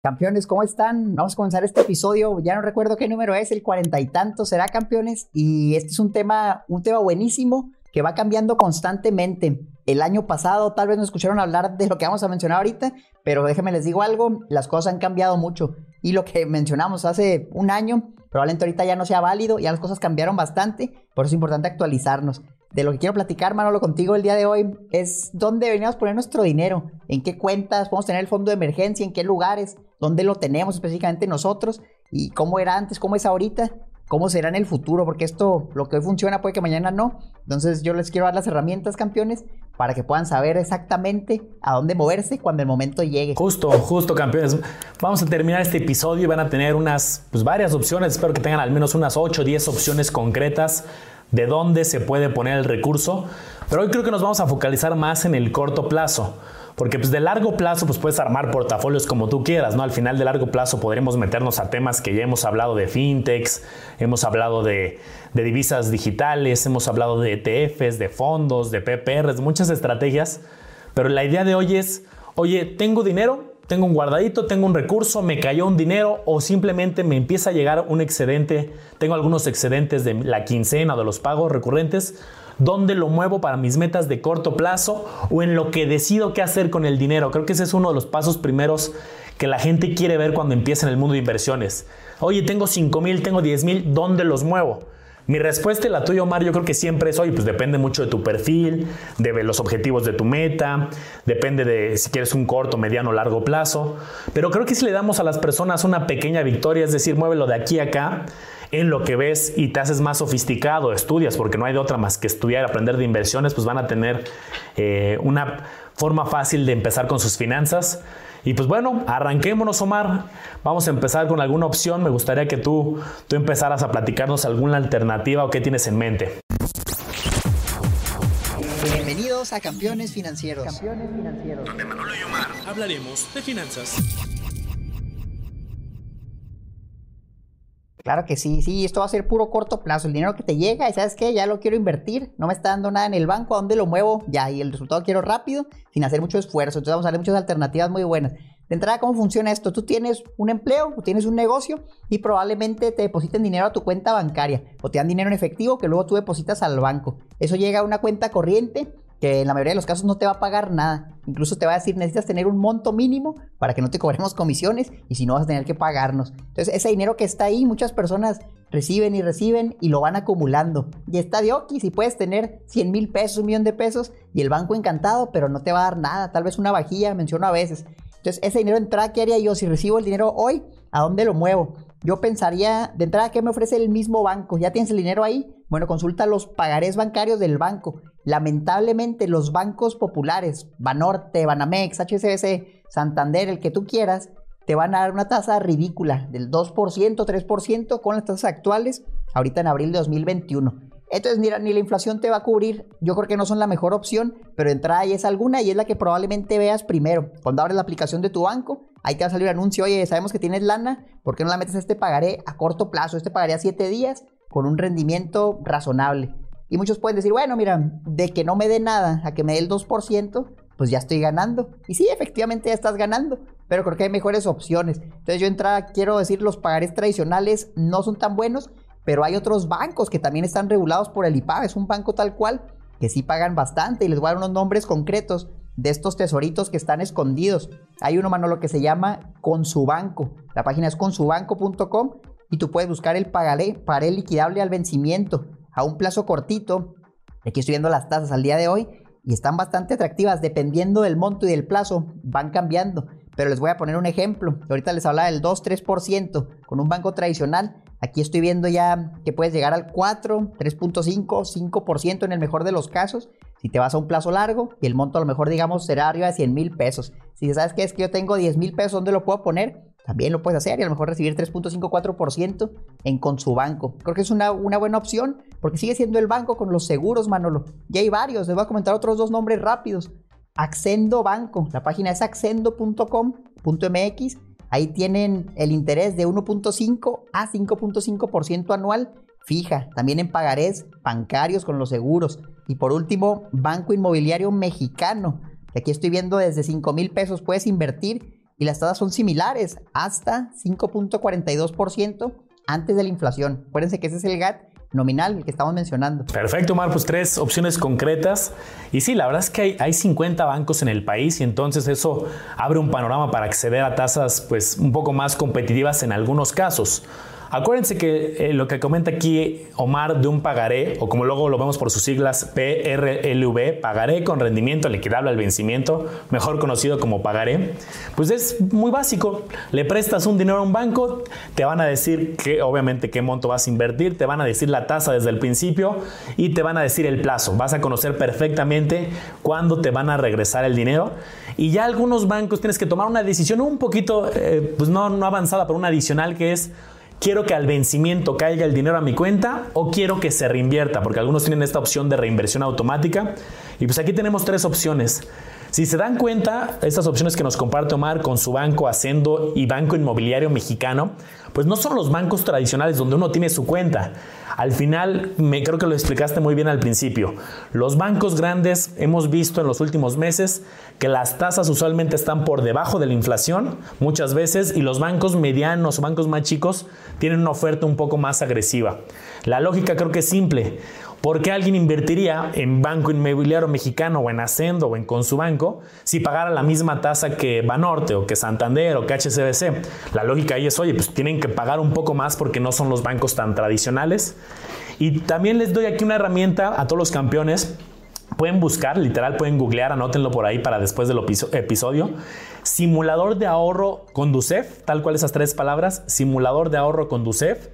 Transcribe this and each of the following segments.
Campeones, ¿cómo están? Vamos a comenzar este episodio. Ya no recuerdo qué número es, el cuarenta y tanto será, campeones. Y este es un tema, un tema buenísimo que va cambiando constantemente. El año pasado tal vez no escucharon hablar de lo que vamos a mencionar ahorita, pero déjenme les digo algo, las cosas han cambiado mucho. Y lo que mencionamos hace un año, probablemente ahorita ya no sea válido, ya las cosas cambiaron bastante, por eso es importante actualizarnos de lo que quiero platicar, Manolo, contigo el día de hoy es dónde deberíamos poner nuestro dinero, en qué cuentas, podemos tener el fondo de emergencia, en qué lugares, dónde lo tenemos específicamente nosotros y cómo era antes, cómo es ahorita, cómo será en el futuro, porque esto, lo que hoy funciona puede que mañana no. Entonces yo les quiero dar las herramientas, campeones, para que puedan saber exactamente a dónde moverse cuando el momento llegue. Justo, justo, campeones. Vamos a terminar este episodio y van a tener unas, pues varias opciones, espero que tengan al menos unas 8 o 10 opciones concretas de dónde se puede poner el recurso, pero hoy creo que nos vamos a focalizar más en el corto plazo. Porque pues de largo plazo pues puedes armar portafolios como tú quieras, ¿no? Al final de largo plazo podremos meternos a temas que ya hemos hablado de fintechs, hemos hablado de, de divisas digitales, hemos hablado de ETFs, de fondos, de PPRs, muchas estrategias. Pero la idea de hoy es, oye, tengo dinero, tengo un guardadito, tengo un recurso, me cayó un dinero o simplemente me empieza a llegar un excedente, tengo algunos excedentes de la quincena o de los pagos recurrentes, ¿dónde lo muevo para mis metas de corto plazo o en lo que decido qué hacer con el dinero? Creo que ese es uno de los pasos primeros que la gente quiere ver cuando empieza en el mundo de inversiones. Oye, tengo 5 mil, tengo 10 mil, ¿dónde los muevo? Mi respuesta y la tuya, Omar, yo creo que siempre es, oye, pues depende mucho de tu perfil, de los objetivos de tu meta, depende de si quieres un corto, mediano o largo plazo. Pero creo que si le damos a las personas una pequeña victoria, es decir, muévelo de aquí a acá, en lo que ves y te haces más sofisticado, estudias, porque no hay de otra más que estudiar, aprender de inversiones, pues van a tener eh, una forma fácil de empezar con sus finanzas. Y pues bueno, arranquémonos Omar. Vamos a empezar con alguna opción. Me gustaría que tú, tú empezaras a platicarnos alguna alternativa o qué tienes en mente. Bienvenidos a Campeones Financieros. Campeones Financieros. Donde Manolo y Omar hablaremos de finanzas. Claro que sí, sí, esto va a ser puro corto plazo. El dinero que te llega y sabes qué, ya lo quiero invertir, no me está dando nada en el banco, ¿a dónde lo muevo? Ya, y el resultado quiero rápido, sin hacer mucho esfuerzo. Entonces vamos a ver muchas alternativas muy buenas. De entrada, ¿cómo funciona esto? Tú tienes un empleo, o tienes un negocio y probablemente te depositen dinero a tu cuenta bancaria o te dan dinero en efectivo que luego tú depositas al banco. Eso llega a una cuenta corriente que en la mayoría de los casos no te va a pagar nada. Incluso te va a decir, necesitas tener un monto mínimo para que no te cobremos comisiones y si no vas a tener que pagarnos. Entonces ese dinero que está ahí, muchas personas reciben y reciben y lo van acumulando. Y está de ok, si puedes tener 100 mil pesos, un millón de pesos y el banco encantado, pero no te va a dar nada, tal vez una vajilla, menciono a veces. Entonces ese dinero de entrada, ¿qué haría yo? Si recibo el dinero hoy, ¿a dónde lo muevo? Yo pensaría, de entrada, ¿qué me ofrece el mismo banco? ¿Ya tienes el dinero ahí? Bueno, consulta los pagarés bancarios del banco. Lamentablemente, los bancos populares, Banorte, Banamex, HSBC, Santander, el que tú quieras, te van a dar una tasa ridícula del 2%, 3% con las tasas actuales, ahorita en abril de 2021. Entonces, mira, ni la inflación te va a cubrir. Yo creo que no son la mejor opción, pero entrada ahí es alguna y es la que probablemente veas primero. Cuando abres la aplicación de tu banco, ahí te va a salir un anuncio, oye, sabemos que tienes lana, ¿por qué no la metes a este pagaré a corto plazo? Este pagaré a 7 días con un rendimiento razonable. Y muchos pueden decir, bueno, mira, de que no me dé nada a que me dé el 2%, pues ya estoy ganando. Y sí, efectivamente ya estás ganando, pero creo que hay mejores opciones. Entonces yo entrada, quiero decir, los pagarés tradicionales no son tan buenos, pero hay otros bancos que también están regulados por el IPAB. Es un banco tal cual que sí pagan bastante y les voy a dar unos nombres concretos de estos tesoritos que están escondidos. Hay uno, Manolo, que se llama Consubanco. La página es consubanco.com y tú puedes buscar el pagaré, liquidable al vencimiento a un plazo cortito. Aquí estoy viendo las tasas al día de hoy y están bastante atractivas dependiendo del monto y del plazo, van cambiando. Pero les voy a poner un ejemplo. Ahorita les hablaba del 2-3% con un banco tradicional. Aquí estoy viendo ya que puedes llegar al 4, 3.5, 5% en el mejor de los casos. Si te vas a un plazo largo y el monto a lo mejor digamos será arriba de 100 mil pesos. Si sabes que es que yo tengo 10 mil pesos, ¿dónde lo puedo poner? También lo puedes hacer y a lo mejor recibir 3.54% en con su banco. Creo que es una, una, buena opción porque sigue siendo el banco con los seguros, Manolo. Y hay varios, les voy a comentar otros dos nombres rápidos. Accendo Banco, la página es accendo.com.mx. Ahí tienen el interés de 1.5 a 5.5% anual fija, también en pagarés bancarios con los seguros. Y por último, Banco Inmobiliario Mexicano, aquí estoy viendo desde 5 mil pesos puedes invertir y las tasas son similares, hasta 5.42% antes de la inflación. Acuérdense que ese es el GAT nominal, que estamos mencionando. Perfecto, Omar, pues tres opciones concretas. Y sí, la verdad es que hay, hay, 50 bancos en el país y entonces eso abre un panorama para acceder a tasas pues un poco más competitivas en algunos casos. Acuérdense que eh, lo que comenta aquí Omar de un pagaré, o como luego lo vemos por sus siglas PRLV, pagaré con rendimiento liquidable al vencimiento, mejor conocido como pagaré, pues es muy básico. Le prestas un dinero a un banco, te van a decir que obviamente qué monto vas a invertir, te van a decir la tasa desde el principio y te van a decir el plazo. Vas a conocer perfectamente cuándo te van a regresar el dinero. Y ya algunos bancos tienes que tomar una decisión un poquito, eh, pues no, no avanzada, pero una adicional que es quiero que al vencimiento caiga el dinero a mi cuenta o quiero que se reinvierta, porque algunos tienen esta opción de reinversión automática. Y pues aquí tenemos tres opciones. Si se dan cuenta, estas opciones que nos comparte Omar con su banco Hacendo y Banco Inmobiliario Mexicano, pues no son los bancos tradicionales donde uno tiene su cuenta. Al final, me creo que lo explicaste muy bien al principio. Los bancos grandes hemos visto en los últimos meses que las tasas usualmente están por debajo de la inflación muchas veces y los bancos medianos o bancos más chicos tienen una oferta un poco más agresiva. La lógica creo que es simple. ¿Por qué alguien invertiría en Banco Inmobiliario Mexicano o en Ascendo o en Consubanco si pagara la misma tasa que Banorte o que Santander o que HCBC? La lógica ahí es, oye, pues tienen que pagar un poco más porque no son los bancos tan tradicionales. Y también les doy aquí una herramienta a todos los campeones. Pueden buscar, literal, pueden googlear, anótenlo por ahí para después del episodio. Simulador de ahorro Conducef, tal cual esas tres palabras, simulador de ahorro Conducef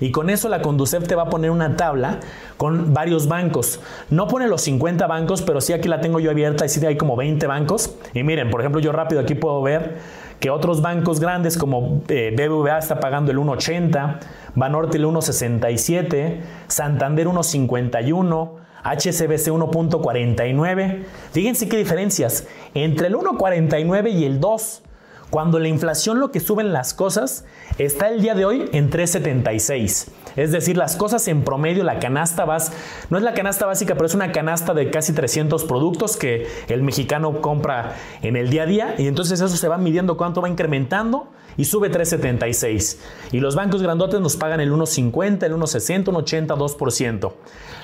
y con eso la Conducef te va a poner una tabla con varios bancos. No pone los 50 bancos, pero sí aquí la tengo yo abierta y sí hay como 20 bancos. Y miren, por ejemplo, yo rápido aquí puedo ver que otros bancos grandes como eh, BBVA está pagando el 1.80, Banorte el 1.67, Santander 1.51, HCBC 1.49. Fíjense qué diferencias entre el 1.49 y el 2. Cuando la inflación lo que suben las cosas está el día de hoy en 3.76. Es decir, las cosas en promedio, la canasta básica, no es la canasta básica, pero es una canasta de casi 300 productos que el mexicano compra en el día a día y entonces eso se va midiendo cuánto va incrementando y sube 3.76. Y los bancos grandotes nos pagan el 1.50, el 1.60, 1.80, 2%.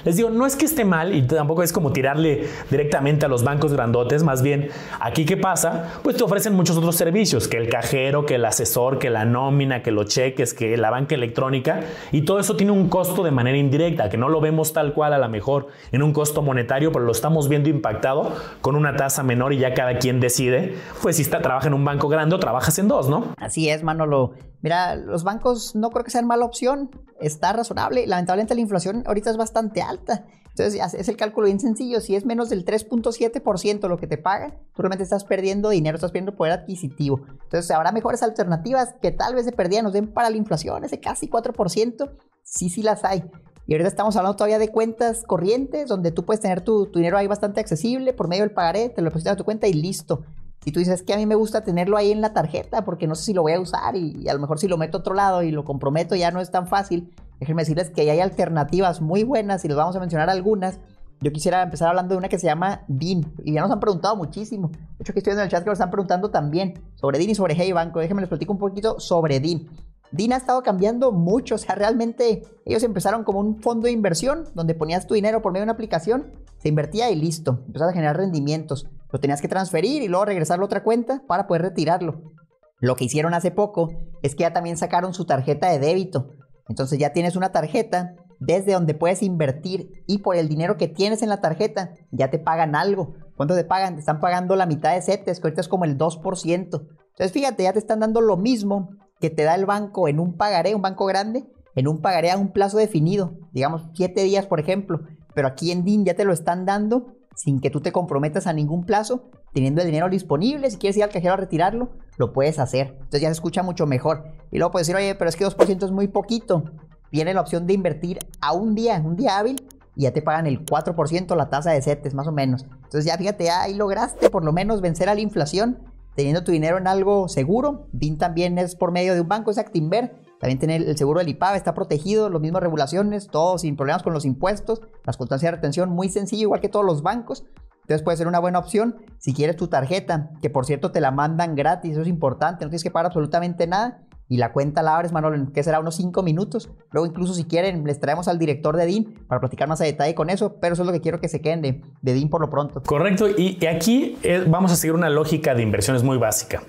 Les digo, no es que esté mal y tampoco es como tirarle directamente a los bancos grandotes, más bien, aquí qué pasa, pues te ofrecen muchos otros servicios, que el cajero, que el asesor, que la nómina, que los cheques, que la banca electrónica, y todo eso tiene un costo de manera indirecta, que no lo vemos tal cual a lo mejor en un costo monetario, pero lo estamos viendo impactado con una tasa menor y ya cada quien decide, pues si está, trabaja en un banco grande o trabajas en dos, ¿no? Así es, Manolo. Mira, los bancos no creo que sean mala opción, está razonable. Lamentablemente la inflación ahorita es bastante alta. Entonces es el cálculo bien sencillo. Si es menos del 3.7% lo que te pagan, tú realmente estás perdiendo dinero, estás perdiendo poder adquisitivo. Entonces habrá mejores alternativas que tal vez de perdida nos den para la inflación, ese casi 4%. Sí, sí las hay. Y ahorita estamos hablando todavía de cuentas corrientes, donde tú puedes tener tu, dinero ahí bastante accesible por medio del pagaré, te lo depositas a tu cuenta y listo. Si tú dices que a mí me gusta tenerlo ahí en la tarjeta porque no sé si lo voy a usar y, a lo mejor si lo meto a otro lado y lo comprometo ya no es tan fácil, déjenme decirles que hay alternativas muy buenas y les vamos a mencionar algunas. Yo quisiera empezar hablando de una que se llama DIN y ya nos han preguntado muchísimo. De hecho, aquí estoy viendo en el chat que nos están preguntando también sobre DIN y sobre Hey Banco. Déjenme les platico un poquito sobre DIN. DIN ha estado cambiando mucho, o sea, realmente ellos empezaron como un fondo de inversión donde ponías tu dinero por medio de una aplicación, se invertía y listo, empezaba a generar rendimientos. Lo tenías que transferir y luego regresarlo a otra cuenta para poder retirarlo. Lo que hicieron hace poco es que ya también sacaron su tarjeta de débito. Entonces ya tienes una tarjeta desde donde puedes invertir y por el dinero que tienes en la tarjeta ya te pagan algo. ¿Cuánto te pagan? Te están pagando la mitad de CETES, que ahorita es como el 2%. Entonces fíjate, ya te están dando lo mismo que te da el banco en un pagaré, un banco grande, en un pagaré a un plazo definido, digamos 7 días por ejemplo. Pero aquí en DIN ya te lo están dando sin que tú te comprometas a ningún plazo, teniendo el dinero disponible, si quieres ir al cajero a retirarlo, lo puedes hacer. Entonces ya se escucha mucho mejor. Y luego puedes decir, oye, pero es que 2% es muy poquito. Viene la opción de invertir a un día, un día hábil, y ya te pagan el 4% la tasa de CETES, más o menos. Entonces ya fíjate, ahí lograste por lo menos vencer a la inflación, teniendo tu dinero en algo seguro. BIN también es por medio de un banco, es Actinver. También tiene el seguro del IPAB, está protegido, las mismas regulaciones, todo sin problemas con los impuestos, las constancias de retención muy sencillo, igual que todos los bancos. Entonces puede ser una buena opción si quieres tu tarjeta, que por cierto te la mandan gratis, eso es importante, no tienes que pagar absolutamente nada. Y la cuenta la abres, Manolo, en que será unos 5 minutos. Luego, incluso si quieren, les traemos al director de DIN para platicar más a detalle con eso. Pero eso es lo que quiero que se queden de, de DIN por lo pronto. Correcto. Y, aquí eh, vamos a seguir una lógica de inversiones muy básica.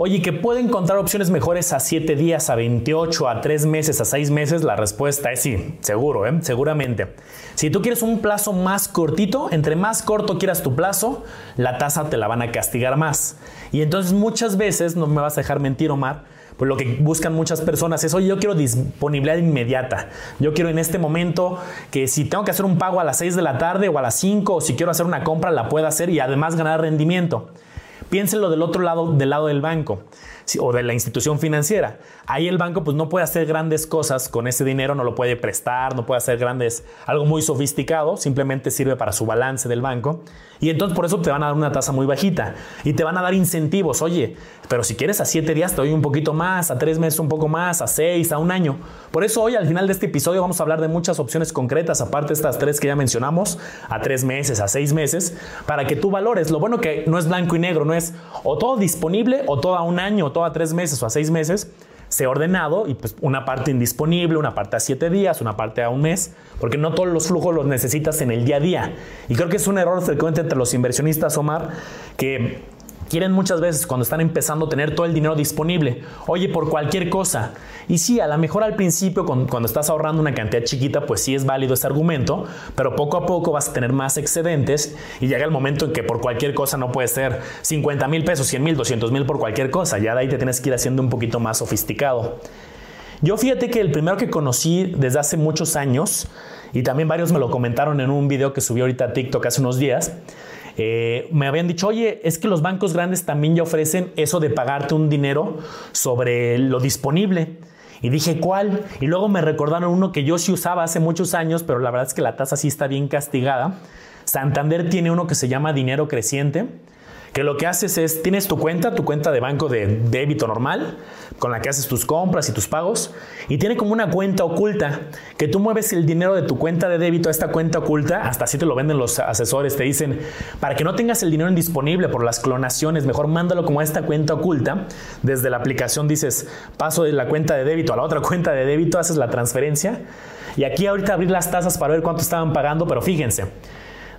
Oye, ¿que puede encontrar opciones mejores a 7 días, a 28, a 3 meses, a 6 meses? La respuesta es sí, seguro, ¿eh? seguramente. Si tú quieres un plazo más cortito, entre más corto quieras tu plazo, la tasa te la van a castigar más. Y entonces muchas veces, no me vas a dejar mentir, Omar, pues lo que buscan muchas personas es, oye, yo quiero disponibilidad inmediata. Yo quiero en este momento que si tengo que hacer un pago a las 6 de la tarde o a las 5 o si quiero hacer una compra, la pueda hacer y además ganar rendimiento. Piénsenlo del otro lado, del lado del banco o de la institución financiera. Ahí el banco pues no puede hacer grandes cosas con ese dinero, no lo puede prestar, no puede hacer grandes, algo muy sofisticado, simplemente sirve para su balance del banco. Y entonces por eso te van a dar una tasa muy bajita y te van a dar incentivos. Oye, pero si quieres a 7 días te doy un poquito más, a 3 meses un poco más, a 6, a un año. Por eso hoy al final de este episodio vamos a hablar de muchas opciones concretas, aparte de estas tres que ya mencionamos, a 3 meses, a 6 meses, para que tú valores. Lo bueno que no es blanco y negro, no es o todo disponible o todo a un año, o todo a 3 meses o a 6 meses se ha ordenado y pues una parte indisponible, una parte a siete días, una parte a un mes, porque no todos los flujos los necesitas en el día a día. Y creo que es un error frecuente entre los inversionistas, Omar, que quieren muchas veces cuando están empezando a tener todo el dinero disponible, oye, por cualquier cosa. Y sí, a lo mejor al principio, cuando estás ahorrando una cantidad chiquita, pues sí es válido ese argumento, pero poco a poco vas a tener más excedentes y llega el momento en que por cualquier cosa no puede ser 50 mil pesos, 100 mil, 200 mil por cualquier cosa. Ya de ahí te tienes que ir haciendo un poquito más sofisticado. Yo fíjate que el primero que conocí desde hace muchos años, y también varios me lo comentaron en un video que subí ahorita a TikTok hace unos días, eh, me habían dicho, oye, es que los bancos grandes también ya ofrecen eso de pagarte un dinero sobre lo disponible. Y dije, ¿cuál? Y luego me recordaron uno que yo sí usaba hace muchos años, pero la verdad es que la tasa sí está bien castigada. Santander tiene uno que se llama dinero creciente que lo que haces es, tienes tu cuenta, tu cuenta de banco de débito normal, con la que haces tus compras y tus pagos, y tiene como una cuenta oculta, que tú mueves el dinero de tu cuenta de débito a esta cuenta oculta, hasta así te lo venden los asesores, te dicen, para que no tengas el dinero indisponible por las clonaciones, mejor mándalo como a esta cuenta oculta, desde la aplicación dices, paso de la cuenta de débito a la otra cuenta de débito, haces la transferencia, y aquí ahorita abrir las tasas para ver cuánto estaban pagando, pero fíjense,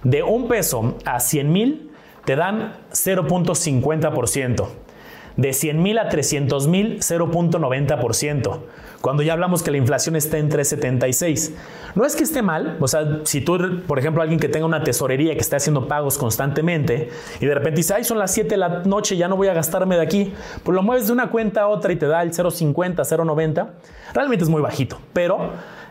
de un peso a 100 mil, te dan 0.50%. De 100 mil a 300 mil, 0.90%. Cuando ya hablamos que la inflación está en 3.76. No es que esté mal, o sea, si tú, por ejemplo, alguien que tenga una tesorería que esté haciendo pagos constantemente y de repente dice, ay, son las 7 de la noche, ya no voy a gastarme de aquí, pues lo mueves de una cuenta a otra y te da el 0.50, 0.90, realmente es muy bajito, pero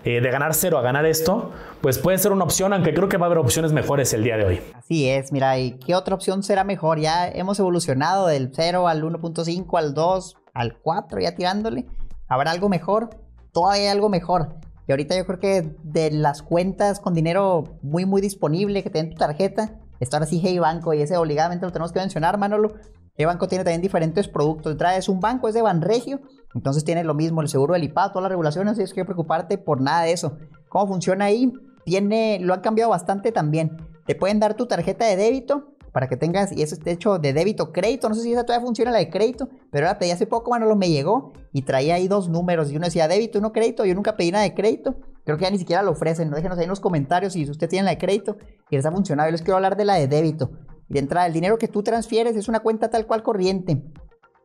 eh, de ganar cero a ganar esto, pues puede ser una opción, aunque creo que va a haber opciones mejores el día de hoy. Así es, mira, ¿y qué otra opción será mejor? Ya hemos evolucionado del 0 al 1.5, al 2, al 4, ya tirándole. ¿Habrá algo mejor? Todavía hay algo mejor. Y ahorita yo creo que de las cuentas con dinero muy, muy disponible que tienen tu tarjeta, está ahora sí Hey Banco y ese obligadamente lo tenemos que mencionar, Manolo. Hey Banco tiene también diferentes productos. es un banco, es de Banregio entonces tiene lo mismo, el seguro del IPA, todas las regulaciones, no tienes que preocuparte por nada de eso. ¿Cómo funciona ahí? Tiene, lo han cambiado bastante también. Te pueden dar tu tarjeta de débito para que tengas, y eso es de hecho de débito crédito, no sé si esa todavía funciona la de crédito, pero ahora pedí hace poco, lo me llegó y traía ahí dos números, y uno decía débito uno crédito, yo nunca pedí nada de crédito, creo que ya ni siquiera lo ofrecen, déjenos ahí en los comentarios si usted tiene la de crédito y les ha funcionado, yo les quiero hablar de la de débito. De entrada, el dinero que tú transfieres es una cuenta tal cual corriente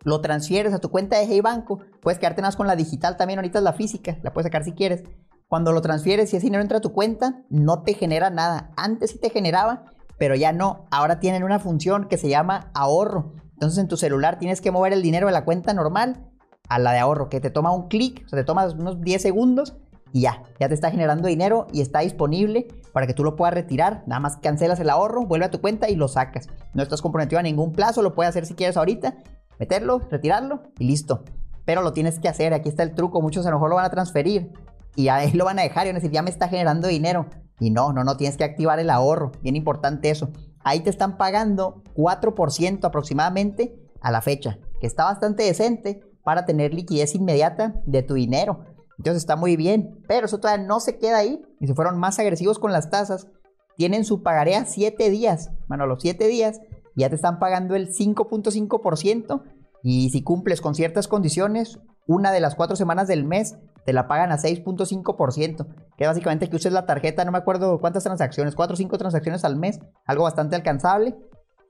lo transfieres a tu cuenta de Hey Banco, puedes quedarte más con la digital también, ahorita es la física, la puedes sacar si quieres. Cuando lo transfieres y ese dinero entra a tu cuenta, no te genera nada. Antes sí te generaba, pero ya no. Ahora tienen una función que se llama ahorro. Entonces en tu celular tienes que mover el dinero de la cuenta normal a la de ahorro, que te toma un clic, o sea, te tomas unos 10 segundos y ya, ya te está generando dinero y está disponible para que tú lo puedas retirar. Nada más cancelas el ahorro, vuelve a tu cuenta y lo sacas. No estás comprometido a ningún plazo, lo puedes hacer si quieres ahorita meterlo, retirarlo y listo. Pero lo tienes que hacer, aquí está el truco, muchos a lo mejor lo van a transferir y ahí lo van a dejar y van a decir, ya me está generando dinero. Y no, no, no, tienes que activar el ahorro, bien importante eso. Ahí te están pagando 4% aproximadamente a la fecha, que está bastante decente para tener liquidez inmediata de tu dinero. Entonces está muy bien, pero eso todavía no se queda ahí y se fueron más agresivos con las tasas tienen su pagaré a 7 días. Bueno, los 7 días ya te están pagando el 5.5% y si cumples con ciertas condiciones, una de las cuatro semanas del mes te la pagan a 6.5%, que básicamente que uses la tarjeta, no me acuerdo cuántas transacciones, 4 o 5 transacciones al mes, algo bastante alcanzable,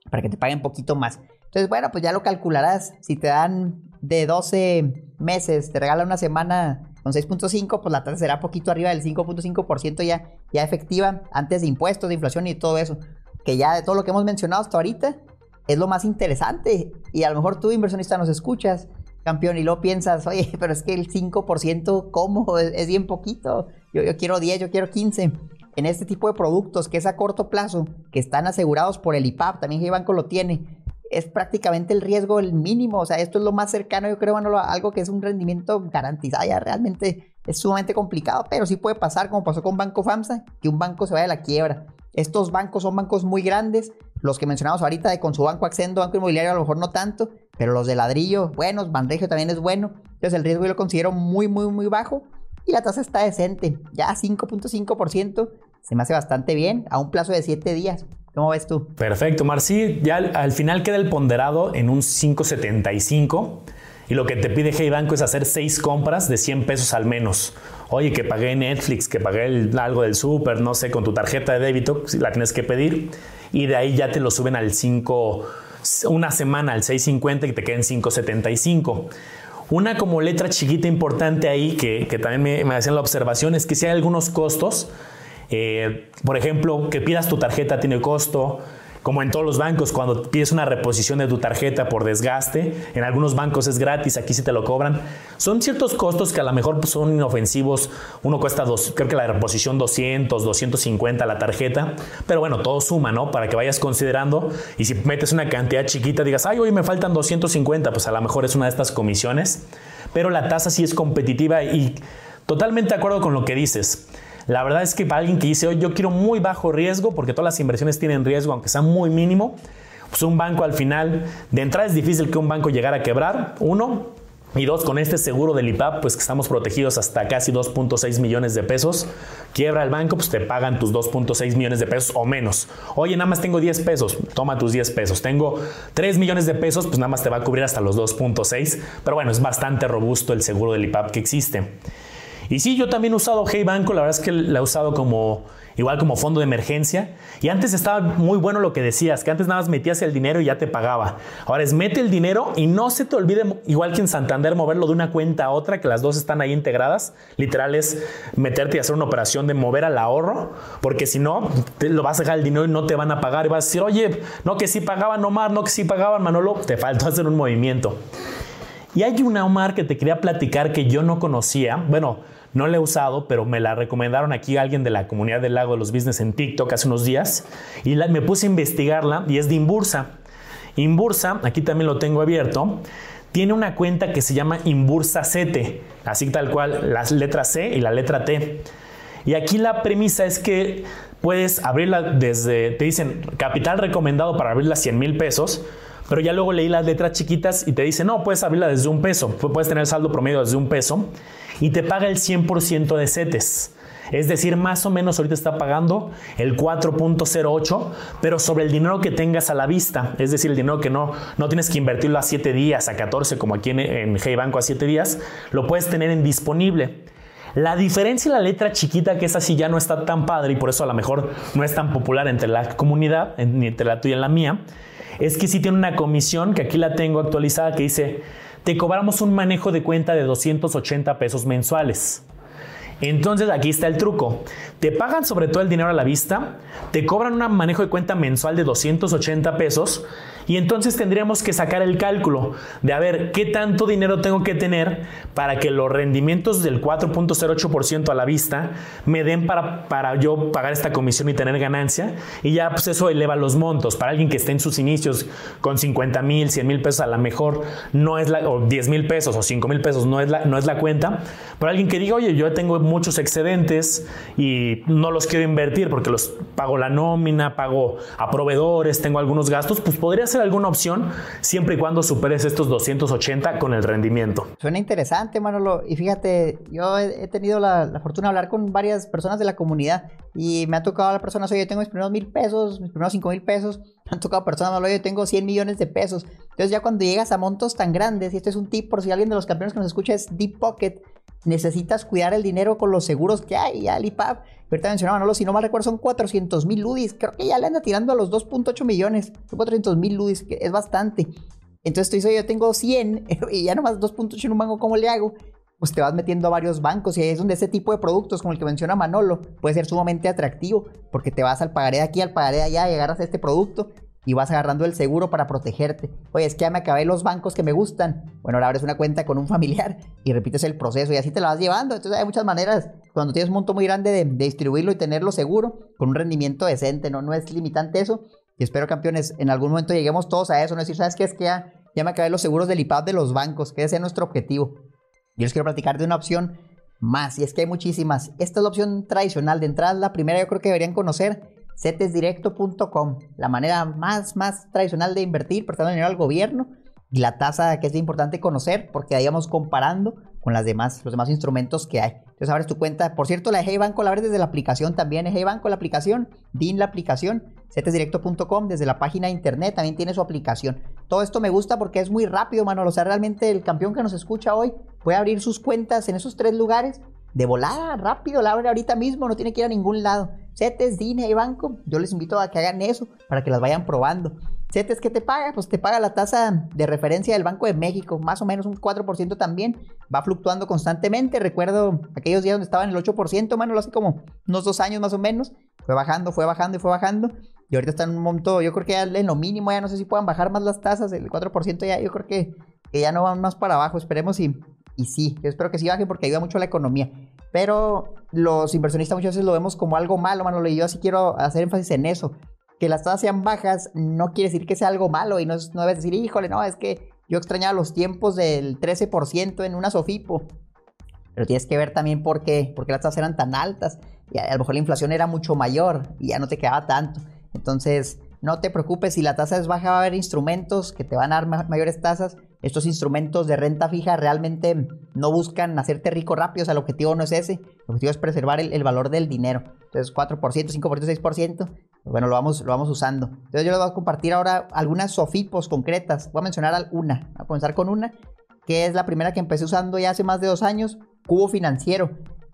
para que te paguen poquito más. Entonces, bueno, pues ya lo calcularás. Si te dan de 12 meses, te regalan una semana con 6.5, pues la tasa será poquito arriba del 5.5% ya, ya efectiva, antes de impuestos, de inflación y todo eso. Que ya de todo lo que hemos mencionado hasta ahorita, es lo más interesante. Y a lo mejor tú, inversionista, nos escuchas, campeón, y lo piensas, oye, pero es que el 5%, ¿cómo? Es, bien poquito. Yo, yo, quiero 10, yo quiero 15. En este tipo de productos que es a corto plazo, que están asegurados por el IPAP, también banco lo tiene, es prácticamente el riesgo el mínimo. O sea, esto es lo más cercano, yo creo, a algo que es un rendimiento garantizado. Ya realmente es sumamente complicado, pero sí puede pasar, como pasó con Banco FAMSA, que un banco se vaya a la quiebra. Estos bancos son bancos muy grandes, los que mencionamos ahorita de con su banco Accendo, Banco Inmobiliario a lo mejor no tanto, pero los de ladrillo, buenos, Banregio también es bueno. Entonces el riesgo yo lo considero muy, muy, muy bajo y la tasa está decente, ya 5.5%, se me hace bastante bien a un plazo de 7 días. ¿Cómo ves tú? Perfecto, Marci. Ya al, final queda el ponderado en un 5.75 y lo que te pide Hey Banco es hacer 6 compras de 100 pesos al menos. Oye, que pagué Netflix, que pagué algo del súper, no sé, con tu tarjeta de débito, la tienes que pedir y de ahí ya te lo suben al 5, una semana al 6.50 y te queden 5.75. Una como letra chiquita importante ahí que, también me, me hacían la observación es que si hay algunos costos, eh, por ejemplo, que pidas tu tarjeta tiene costo, como en todos los bancos, cuando pides una reposición de tu tarjeta por desgaste, en algunos bancos es gratis, aquí sí te lo cobran. Son ciertos costos que a lo mejor pues, son inofensivos. Uno cuesta, dos, creo que la reposición 200, 250 la tarjeta, pero bueno, todo suma, ¿no? Para que vayas considerando y si metes una cantidad chiquita, digas, ay, hoy me faltan 250, pues a lo mejor es una de estas comisiones, pero la tasa sí es competitiva y totalmente de acuerdo con lo que dices. La verdad es que para alguien que dice, hoy yo quiero muy bajo riesgo, porque todas las inversiones tienen riesgo, aunque sea muy mínimo, pues un banco al final, de entrada es difícil que un banco llegara a quebrar, uno, y dos, con este seguro del IPAP, pues que estamos protegidos hasta casi 2.6 millones de pesos. Quiebra el banco, pues te pagan tus 2.6 millones de pesos o menos. Oye, nada más tengo 10 pesos, toma tus 10 pesos. Tengo 3 millones de pesos, pues nada más te va a cubrir hasta los 2.6. Pero bueno, es bastante robusto el seguro del IPAP que existe. Y sí, yo también he usado Hey Banco, la verdad es que la he usado como igual como fondo de emergencia. Y antes estaba muy bueno lo que decías, que antes nada más metías el dinero y ya te pagaba. Ahora es mete el dinero y no se te olvide, igual que en Santander, moverlo de una cuenta a otra, que las dos están ahí integradas. Literal es meterte y hacer una operación de mover al ahorro, porque si no, te lo vas a dejar el dinero y no te van a pagar. Y vas a decir, oye, no que sí pagaban Omar, no que sí pagaban Manolo, te faltó hacer un movimiento. Y hay una Omar que te quería platicar que yo no conocía. Bueno, no la he usado, pero me la recomendaron aquí alguien de la comunidad del lago de los business en TikTok hace unos días y me puse a investigarla y es de Inbursa. Inbursa, aquí también lo tengo abierto, tiene una cuenta que se llama Inbursa CT, así tal cual, las letras C y la letra T. Y aquí la premisa es que puedes abrirla desde, te dicen, capital recomendado para abrirla 100 mil pesos, pero ya luego leí las letras chiquitas y te dice, no, puedes abrirla desde un peso, puedes tener saldo promedio desde un peso y te paga el 100% de CETES. Es decir, más o menos ahorita está pagando el 4.08, pero sobre el dinero que tengas a la vista, es decir, el dinero que no, no tienes que invertirlo a 7 días, a 14, como aquí en, en Hey Banco a 7 días, lo puedes tener en disponible. La diferencia en la letra chiquita, que esa sí ya no está tan padre y por eso a lo mejor no es tan popular entre la comunidad, ni entre la tuya y la mía, es que sí tiene una comisión, que aquí la tengo actualizada, que dice te cobramos un manejo de cuenta de 280 pesos mensuales. Entonces aquí está el truco. Te pagan sobre todo el dinero a la vista, te cobran un manejo de cuenta mensual de 280 pesos y entonces tendríamos que sacar el cálculo de a ver qué tanto dinero tengo que tener para que los rendimientos del 4.08% a la vista me den para, para yo pagar esta comisión y tener ganancia. Y ya pues eso eleva los montos. Para alguien que esté en sus inicios con 50 mil, 100 mil pesos, a lo mejor no es la, o 10 mil pesos o 5 mil pesos, no es, la, no es la cuenta. Para alguien que diga, oye, yo tengo muchos excedentes y no los quiero invertir porque los pago la nómina, pago a proveedores, tengo algunos gastos, pues podría ser alguna opción siempre y cuando superes estos 280 con el rendimiento. Suena interesante, Manolo. Y fíjate, yo he tenido la, fortuna de hablar con varias personas de la comunidad y me ha tocado a la persona, oye, yo tengo mis primeros mil pesos, mis primeros cinco mil pesos, me han tocado personas, oye, yo tengo 100 millones de pesos. Entonces ya cuando llegas a montos tan grandes, y esto es un tip por si alguien de los campeones que nos escucha es Deep Pocket, necesitas cuidar el dinero con los seguros que hay, IPAP. Ahorita mencionaba, no, si no mal recuerdo, son 400 mil ludis. Creo que ya le anda tirando a los 2.8 millones. Son 400 mil ludis, que es bastante. Entonces tú dices, yo tengo 100 y ya nomás 2.8 en un banco, ¿cómo le hago? Pues te vas metiendo a varios bancos y ahí es donde ese tipo de productos, como el que menciona Manolo, puede ser sumamente atractivo porque te vas al pagaré de aquí, al pagaré de allá y agarras este producto y vas agarrando el seguro para protegerte. Oye, es que ya me acabé los bancos que me gustan. Bueno, ahora abres una cuenta con un familiar y repites el proceso y así te la vas llevando. Entonces hay muchas maneras, cuando tienes un monto muy grande de, distribuirlo y tenerlo seguro, con un rendimiento decente, ¿no? No es limitante eso. Y espero, campeones, en algún momento lleguemos todos a eso, no decir, ¿sabes qué? Es que ya, ya me acabé los seguros del IPAP de los bancos, que ese es nuestro objetivo. Yo les quiero platicar de una opción más, y es que hay muchísimas. Esta es la opción tradicional. De entrada, la primera yo creo que deberían conocer cetesdirecto.com, la manera más, más tradicional de invertir, prestando dinero al gobierno y la tasa que es importante conocer porque ahí vamos comparando con las demás, los demás instrumentos que hay. Entonces abres tu cuenta. Por cierto, la de Banco la abres desde la aplicación también. Hey Banco la aplicación, DIN la aplicación, cetesdirecto.com desde la página de internet también tiene su aplicación. Todo esto me gusta porque es muy rápido, mano. O sea, realmente el campeón que nos escucha hoy puede abrir sus cuentas en esos tres lugares de volada, rápido, la abre ahorita mismo, no tiene que ir a ningún lado. CETES, DINE y banco, yo les invito a que hagan eso para que las vayan probando. CETES, ¿qué te paga? Pues te paga la tasa de referencia del Banco de México, más o menos un 4% también. Va fluctuando constantemente. Recuerdo aquellos días donde estaba en el 8%, mano, hace como unos dos años más o menos. Fue bajando, fue bajando y fue bajando. Y ahorita está en un monto, yo creo que ya en lo mínimo, ya no sé si puedan bajar más las tasas, el 4% ya, yo creo que, que ya no van más para abajo. Esperemos y y sí, yo espero que sí baje porque ayuda mucho a la economía. Pero los inversionistas muchas veces lo vemos como algo malo, Manolo, y yo sí quiero hacer énfasis en eso. Que las tasas sean bajas no quiere decir que sea algo malo y no, no debes decir, híjole, no, es que yo extrañaba los tiempos del 13% en una Sofipo. Pero tienes que ver también por qué, porque las tasas eran tan altas y a lo mejor la inflación era mucho mayor y ya no te quedaba tanto. Entonces, no te preocupes, si la tasa es baja va a haber instrumentos que te van a dar mayores tasas. Estos instrumentos de renta fija realmente no buscan hacerte rico rápido, o sea, el objetivo no es ese, el objetivo es preservar el, valor del dinero. Entonces, 4%, 5%, 6%, bueno, lo vamos, lo vamos usando. Entonces, yo les voy a compartir ahora algunas sofipos concretas. Voy a mencionar una, voy a comenzar con una, que es la primera que empecé usando ya hace más de dos años, Cubo Financiero.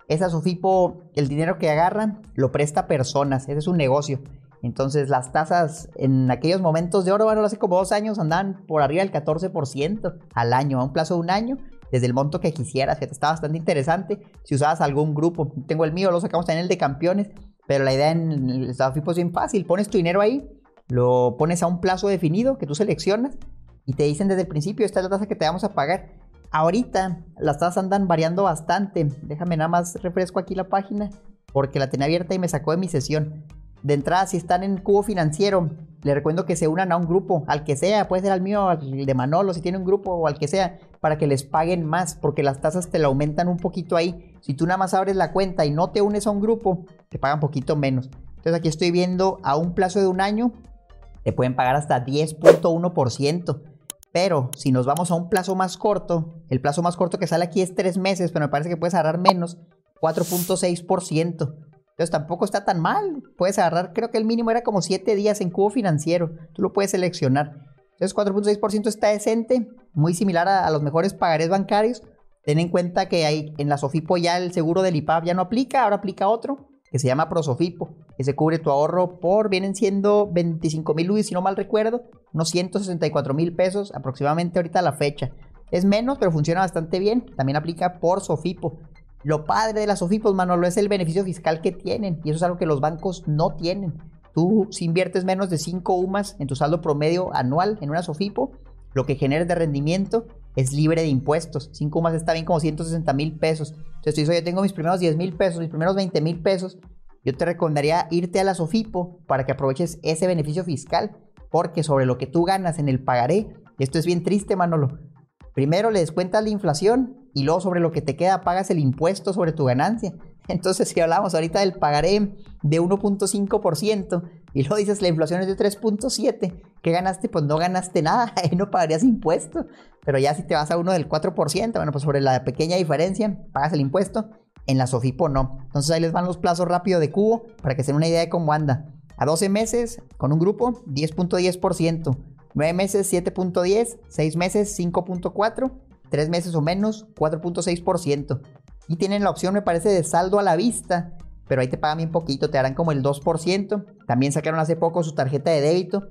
Esa Sofipo, el dinero que agarran, lo presta a personas, ese es un negocio. Entonces las tasas en aquellos momentos de oro, bueno, hace como dos años andaban por arriba del 14% al año, a un plazo de un año, desde el monto que quisieras, que está bastante interesante. Si usabas algún grupo, tengo el mío, lo sacamos también el de campeones, pero la idea en el estado FIPO es bien fácil, pones tu dinero ahí, lo pones a un plazo definido que tú seleccionas y te dicen desde el principio, esta es la tasa que te vamos a pagar. Ahorita las tasas andan variando bastante. Déjame nada más refresco aquí la página porque la tenía abierta y me sacó de mi sesión. De entrada, si están en Cubo Financiero, les recuerdo que se unan a un grupo, al que sea, puede ser al mío, al de Manolo, si tiene un grupo o al que sea, para que les paguen más, porque las tasas te la aumentan un poquito ahí. Si tú nada más abres la cuenta y no te unes a un grupo, te pagan poquito menos. Entonces aquí estoy viendo a un plazo de un año, te pueden pagar hasta 10.1%. Pero si nos vamos a un plazo más corto, el plazo más corto que sale aquí es 3 meses, pero me parece que puedes agarrar menos, 4.6%. Entonces tampoco está tan mal. Puedes agarrar, creo que el mínimo era como 7 días en cubo financiero. Tú lo puedes seleccionar. Entonces 4.6% está decente, muy similar a, los mejores pagarés bancarios. Ten en cuenta que hay, en la Sofipo ya el seguro del IPAP ya no aplica, ahora aplica otro que se llama Prosofipo, que se cubre tu ahorro por, vienen siendo 25 mil si no mal recuerdo, unos 164 mil pesos aproximadamente ahorita a la fecha. Es menos, pero funciona bastante bien. También aplica por Sofipo. Lo padre de las SOFIPOS, Manolo, es el beneficio fiscal que tienen. Y eso es algo que los bancos no tienen. Tú, si inviertes menos de 5 UMAS en tu saldo promedio anual en una SOFIPO, lo que generes de rendimiento es libre de impuestos. 5 UMAS está bien como 160 mil pesos. Entonces, si yo tengo mis primeros 10 mil pesos, mis primeros 20 mil pesos, yo te recomendaría irte a la SOFIPO para que aproveches ese beneficio fiscal. Porque sobre lo que tú ganas en el pagaré, esto es bien triste, Manolo, primero le descuentas la inflación y luego sobre lo que te queda pagas el impuesto sobre tu ganancia. Entonces, si hablamos ahorita del pagaré de 1.5% y luego dices la inflación es de 3.7, ¿qué ganaste? Pues no ganaste nada, ahí no pagarías impuesto. Pero ya si te vas a uno del 4%, bueno, pues sobre la pequeña diferencia pagas el impuesto. En la Sofipo no. Entonces ahí les van los plazos rápidos de cubo para que se den una idea de cómo anda. A 12 meses con un grupo 10.10%, 9 meses 7.10, 6 meses 5.4, 3 meses o menos 4.6%. Y tienen la opción, me parece, de saldo a la vista, pero ahí te pagan bien poquito, te harán como el 2%. También sacaron hace poco su tarjeta de débito.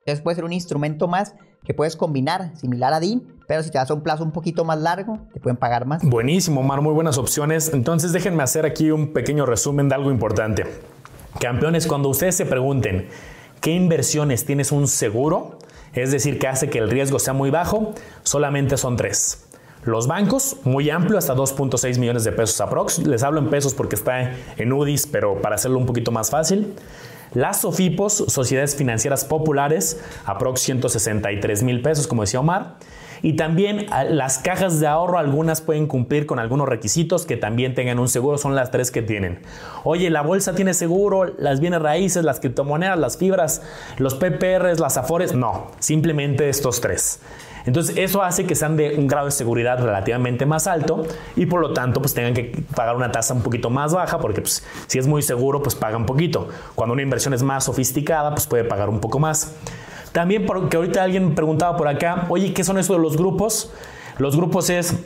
Entonces puede ser un instrumento más que puedes combinar, similar a DIN, pero si te das a un plazo un poquito más largo, te pueden pagar más. Buenísimo, Omar, muy buenas opciones. Entonces déjenme hacer aquí un pequeño resumen de algo importante. Campeones, cuando ustedes se pregunten qué inversiones tienes un seguro, es decir, que hace que el riesgo sea muy bajo, solamente son tres. Los bancos, muy amplio, hasta 2.6 millones de pesos aprox. Les hablo en pesos porque está en UDIs, pero para hacerlo un poquito más fácil. Las SOFIPOS, Sociedades Financieras Populares, aprox 163 mil pesos, como decía Omar. Y también las cajas de ahorro, algunas pueden cumplir con algunos requisitos que también tengan un seguro, son las tres que tienen. Oye, la bolsa tiene seguro, las bienes raíces, las criptomonedas, las fibras, los PPRs, las afores, no, simplemente estos tres. Entonces eso hace que sean de un grado de seguridad relativamente más alto y por lo tanto pues tengan que pagar una tasa un poquito más baja porque pues, si es muy seguro pues pagan poquito. Cuando una inversión es más sofisticada pues puede pagar un poco más. También porque ahorita alguien preguntaba por acá, oye, ¿qué son eso de los grupos? Los grupos es,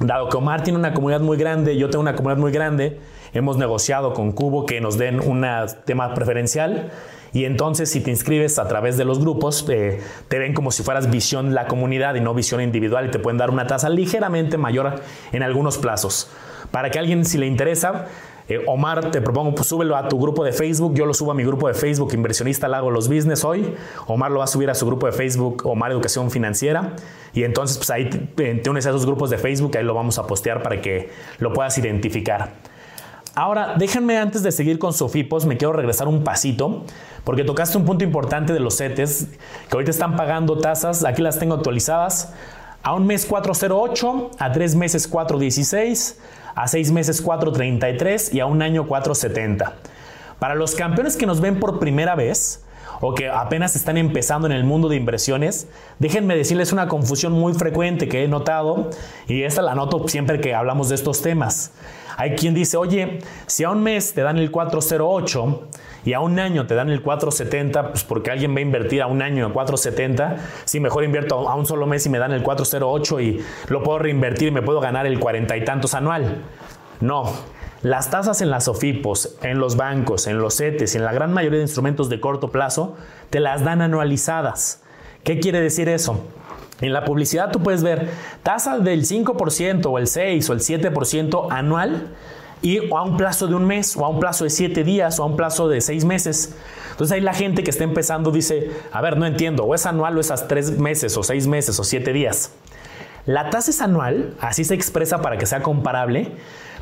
dado que Omar tiene una comunidad muy grande, yo tengo una comunidad muy grande, hemos negociado con Cubo que nos den un tema preferencial y entonces si te inscribes a través de los grupos, eh, te ven como si fueras visión la comunidad y no visión individual y te pueden dar una tasa ligeramente mayor en algunos plazos. Para que alguien si le interesa, eh, Omar, te propongo, pues súbelo a tu grupo de Facebook. Yo lo subo a mi grupo de Facebook, Inversionista Lago Los Business hoy. Omar lo va a subir a su grupo de Facebook, Omar Educación Financiera. Y entonces, pues ahí te, te unes a esos grupos de Facebook, ahí lo vamos a postear para que lo puedas identificar. Ahora, déjenme antes de seguir con Sofipos, me quiero regresar un pasito, porque tocaste un punto importante de los CETES, que ahorita están pagando tasas, aquí las tengo actualizadas, a un mes 408, a tres meses 416, a seis meses 433 y a un año 470. Para los campeones que nos ven por primera vez, o que apenas están empezando en el mundo de inversiones, déjenme decirles una confusión muy frecuente que he notado y esta la noto siempre que hablamos de estos temas. Hay quien dice, oye, si a un mes te dan el 408 y a un año te dan el 470, pues porque alguien va a invertir a un año en 470, si mejor invierto a un solo mes y me dan el 408 y lo puedo reinvertir y me puedo ganar el cuarenta y tantos anual. No, las tasas en las OFIPOS, en los bancos, en los CETES en la gran mayoría de instrumentos de corto plazo te las dan anualizadas. ¿Qué quiere decir eso? En la publicidad tú puedes ver tasa del 5% o el 6 o el 7% anual y a un plazo de un mes o a un plazo de 7 días o a un plazo de 6 meses. Entonces ahí la gente que está empezando dice, a ver, no entiendo, o es anual o es a 3 meses o 6 meses o 7 días. La tasa es anual, así se expresa para que sea comparable,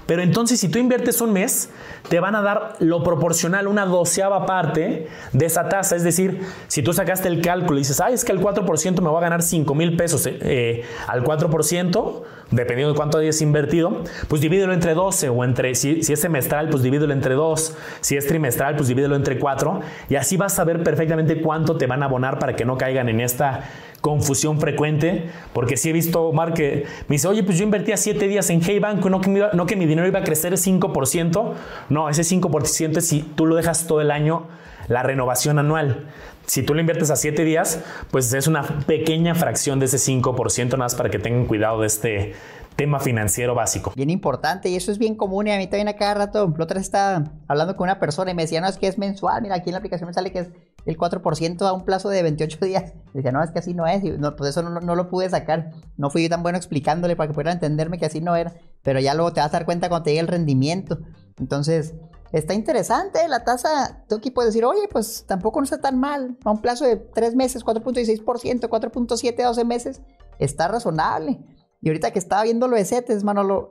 pero entonces si tú inviertes un mes, te van a dar lo proporcional, una doceava parte de esa tasa. Es decir, si tú sacaste el cálculo y dices, ay, es que el 4% me va a ganar 5 mil pesos eh, eh, al 4%, dependiendo de cuánto hayas invertido, pues divídelo entre 12 o entre, si, es semestral, pues divídelo entre 2, si es trimestral, pues divídelo entre 4 y así vas a ver perfectamente cuánto te van a abonar para que no caigan en esta confusión frecuente, porque si he visto Omar que me dice, oye, pues yo invertía 7 días en Hey Banco, no que, mi, no que mi dinero iba a crecer 5%, no, ese 5% es si tú lo dejas todo el año, la renovación anual. Si tú lo inviertes a 7 días, pues es una pequeña fracción de ese 5%, nada más para que tengan cuidado de este tema financiero básico. Bien importante y eso es bien común y a mí también a cada rato, la otra estaba hablando con una persona y me decía, no, es que es mensual, mira, aquí en la aplicación me sale que es el 4% a un plazo de 28 días. Y decía, no, es que así no es, y no, pues eso no, no, lo pude sacar, no fui tan bueno explicándole para que pudiera entenderme que así no era, pero ya luego te vas a dar cuenta cuando te llegue el rendimiento. Entonces, está interesante la tasa. Tú aquí puedes decir, oye, pues tampoco no está tan mal. A un plazo de 3 meses, 4.16%, 4.7 12 meses, está razonable. Y ahorita que estaba viendo lo de CETES,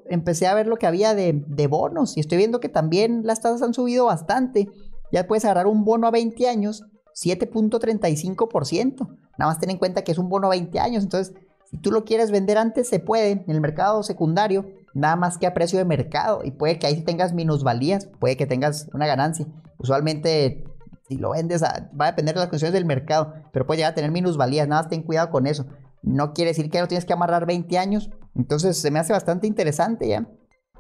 empecé a ver lo que había de, de, bonos y estoy viendo que también las tasas han subido bastante. Ya puedes agarrar un bono a 20 años, 7.35%. Nada más ten en cuenta que es un bono a 20 años, entonces Si tú lo quieres vender antes, se puede en el mercado secundario, nada más que a precio de mercado. Y puede que ahí tengas minusvalías, puede que tengas una ganancia. Usualmente, si lo vendes, va a depender de las condiciones del mercado, pero puede llegar a tener minusvalías. Nada más ten cuidado con eso. No quiere decir que lo tienes que amarrar 20 años. Entonces, se me hace bastante interesante ya.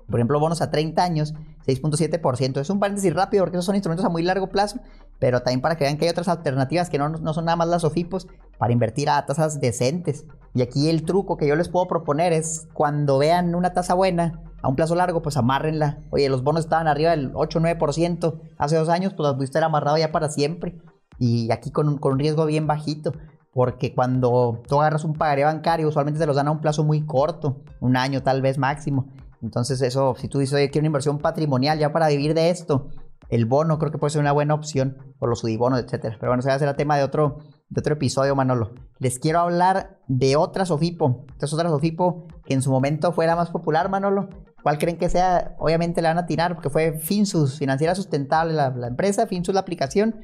Por ejemplo, bonos a 30 años, 6.7%. Es un paréntesis rápido porque esos son instrumentos a muy largo plazo, pero también para que vean que hay otras alternativas que no, no son nada más las OFIPOS para invertir a tasas decentes. Y aquí el truco que yo les puedo proponer es cuando vean una tasa buena a un plazo largo, pues amárrenla. Oye, los bonos estaban arriba del 8-9% hace dos años, pues las pudiste estar amarrado ya para siempre. Y aquí con un, con un riesgo bien bajito. Porque cuando tú agarras un pagaré bancario, usualmente se los dan a un plazo muy corto, un año tal vez máximo. Entonces eso, si tú dices, oye, quiero una inversión patrimonial ya para vivir de esto, el bono creo que puede ser una buena opción, o los sudibonos, etcétera. Pero bueno, se va a hacer tema de otro, de otro episodio, Manolo. Les quiero hablar de otras OFIPO. Estas otras OFIPO que en su momento fue la más popular, Manolo. ¿Cuál creen que sea? Obviamente la van a tirar porque fue Finsus, Financiera Sustentable, la, empresa, Finsus la aplicación.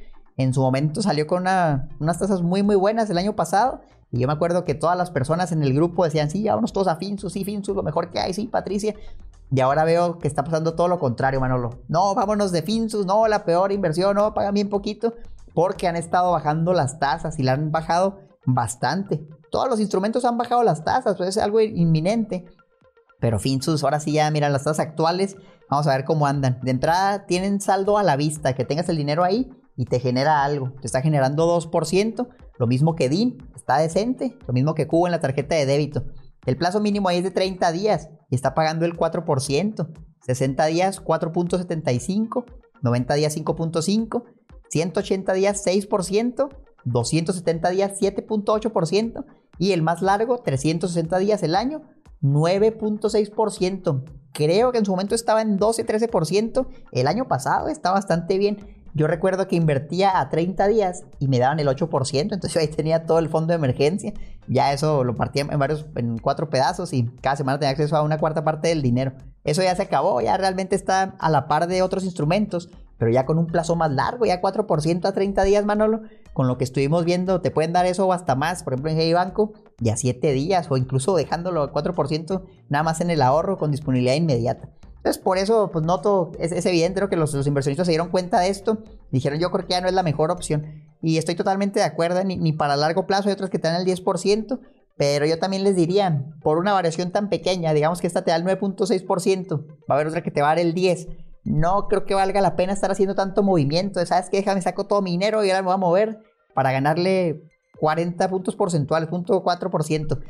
En su momento salió con unas tasas muy, muy buenas el año pasado y yo me acuerdo que todas las personas en el grupo decían, sí, vámonos todos a Finsus, sí, Finsus, lo mejor que hay, sí, Patricia. Y ahora veo que está pasando todo lo contrario, Manolo. No, vámonos de Finsus, no, la peor inversión, no, pagan bien poquito, porque han estado bajando las tasas y la han bajado bastante. Todos los instrumentos han bajado las tasas, pues es algo inminente. Pero Finsus, ahora sí ya, mira, las tasas actuales, vamos a ver cómo andan. De entrada, tienen saldo a la vista, que tengas el dinero ahí y te genera algo. Te está generando 2%, lo mismo que DIN, está decente, lo mismo que Cubo en la tarjeta de débito. El plazo mínimo ahí es de 30 días y está pagando el 4%. 60 días 4.75, 90 días 5.5, 180 días 6%, 270 días 7.8% y el más largo 360 días el año 9.6%. Creo que en su momento estaba en 12-13%. El año pasado está bastante bien. Yo recuerdo que invertía a 30 días y me daban el 8%, entonces yo ahí tenía todo el fondo de emergencia. Ya eso lo partía en varios, en cuatro pedazos y cada semana tenía acceso a una cuarta parte del dinero. Eso ya se acabó, ya realmente está a la par de otros instrumentos, pero ya con un plazo más largo, ya 4% a 30 días, Manolo. Con lo que estuvimos viendo, te pueden dar eso o hasta más, por ejemplo en Hey Banco, ya 7 días o incluso dejándolo al 4% nada más en el ahorro con disponibilidad inmediata. Entonces, por eso, pues noto, es, es evidente que los, inversionistas se dieron cuenta de esto. Dijeron, yo creo que ya no es la mejor opción. Y estoy totalmente de acuerdo, ni, para largo plazo hay otros que te dan el 10%. Pero yo también les diría, por una variación tan pequeña, digamos que esta te da el 9.6%, va a haber otra que te va a dar el 10%. No creo que valga la pena estar haciendo tanto movimiento. ¿Sabes qué? Déjame, saco todo mi dinero y ahora me voy a mover para ganarle 40 puntos porcentuales, 0.4%.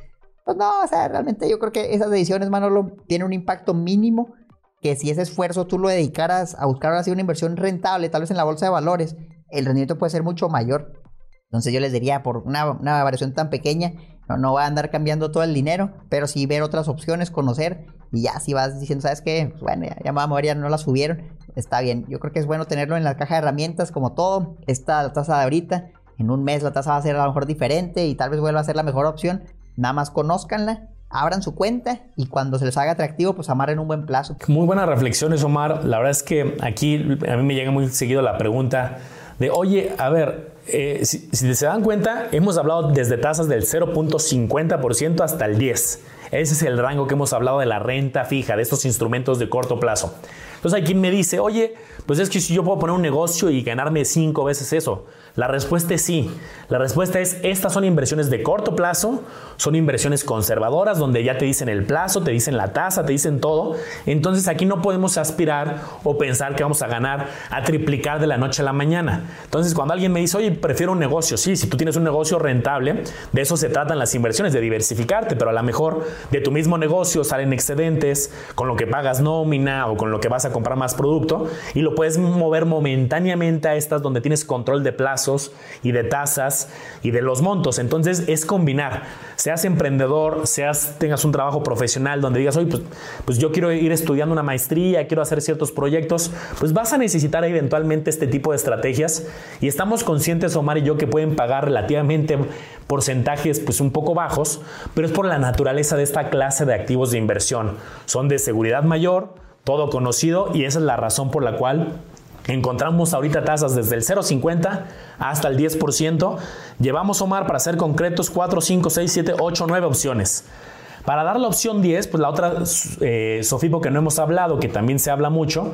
Pues no, o sea, realmente yo creo que esas decisiones, Manolo, tienen un impacto mínimo que si ese esfuerzo tú lo dedicaras a buscar así una inversión rentable, tal vez en la bolsa de valores, el rendimiento puede ser mucho mayor. Entonces yo les diría, por una, variación tan pequeña, no, no va a andar cambiando todo el dinero, pero sí ver otras opciones, conocer, y ya si vas diciendo, ¿sabes qué? Pues bueno, ya, ya me ya no la subieron, está bien. Yo creo que es bueno tenerlo en la caja de herramientas como todo. Esta tasa de ahorita, en un mes la tasa va a ser a lo mejor diferente y tal vez vuelva a ser la mejor opción. Nada más conózcanla abran su cuenta y cuando se les haga atractivo, pues amarren un buen plazo. Muy buenas reflexiones, Omar. La verdad es que aquí a mí me llega muy seguido la pregunta de, oye, a ver, eh, si, si, se dan cuenta, hemos hablado desde tasas del 0.50% hasta el 10%. Ese es el rango que hemos hablado de la renta fija, de estos instrumentos de corto plazo. Entonces hay quien me dice, oye, pues es que si yo puedo poner un negocio y ganarme cinco veces eso. La respuesta es sí. La respuesta es, estas son inversiones de corto plazo, son inversiones conservadoras donde ya te dicen el plazo, te dicen la tasa, te dicen todo. Entonces aquí no podemos aspirar o pensar que vamos a ganar a triplicar de la noche a la mañana. Entonces cuando alguien me dice, oye, prefiero un negocio, sí, si tú tienes un negocio rentable, de eso se tratan las inversiones, de diversificarte, pero a lo mejor de tu mismo negocio salen excedentes con lo que pagas nómina o con lo que vas a comprar más producto y lo puedes mover momentáneamente a estas donde tienes control de plazo y de tasas y de los montos. Entonces es combinar, seas emprendedor, seas tengas un trabajo profesional donde digas, oye, pues, pues yo quiero ir estudiando una maestría, quiero hacer ciertos proyectos, pues vas a necesitar eventualmente este tipo de estrategias y estamos conscientes, Omar y yo, que pueden pagar relativamente porcentajes pues un poco bajos, pero es por la naturaleza de esta clase de activos de inversión. Son de seguridad mayor, todo conocido y esa es la razón por la cual Encontramos ahorita tasas desde el 0,50 hasta el 10%. Llevamos, Omar, para ser concretos, 4, 5, 6, 7, 8, 9 opciones. Para dar la opción 10, pues la otra eh, Sofipo que no hemos hablado, que también se habla mucho,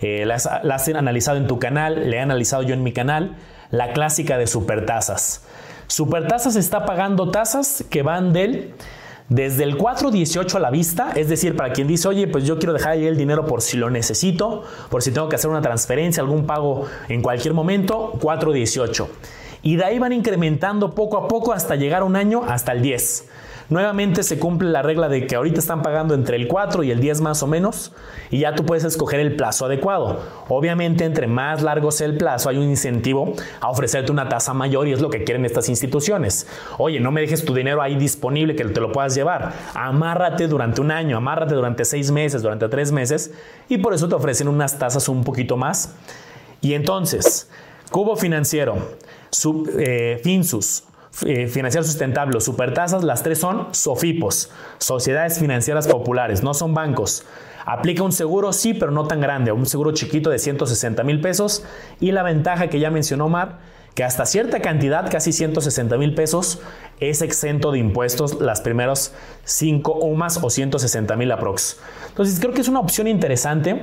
eh, la, has analizado en tu canal, le he analizado yo en mi canal, la clásica de supertasas. Supertasas está pagando tasas que van del desde el 4.18 a la vista, es decir, para quien dice, oye, pues yo quiero dejar ahí el dinero por si lo necesito, por si tengo que hacer una transferencia, algún pago en cualquier momento, 4.18. Y de ahí van incrementando poco a poco hasta llegar a un año, hasta el 10. Nuevamente se cumple la regla de que ahorita están pagando entre el 4 y el 10 más o menos y ya tú puedes escoger el plazo adecuado. Obviamente entre más largo sea el plazo hay un incentivo a ofrecerte una tasa mayor y es lo que quieren estas instituciones. Oye, no me dejes tu dinero ahí disponible que te lo puedas llevar. Amárrate durante un año, amárrate durante seis meses, durante tres meses y por eso te ofrecen unas tasas un poquito más. Y entonces, Cubo Financiero, eh, Finsus, eh, financiero sustentable supertasas, las tres son SOFIPOS, Sociedades Financieras Populares, no son bancos. Aplica un seguro, sí, pero no tan grande, un seguro chiquito de 160 mil pesos. Y la ventaja que ya mencionó Mar, que hasta cierta cantidad, casi 160 mil pesos, es exento de impuestos las primeros 5 o más o 160 mil aprox. Entonces creo que es una opción interesante.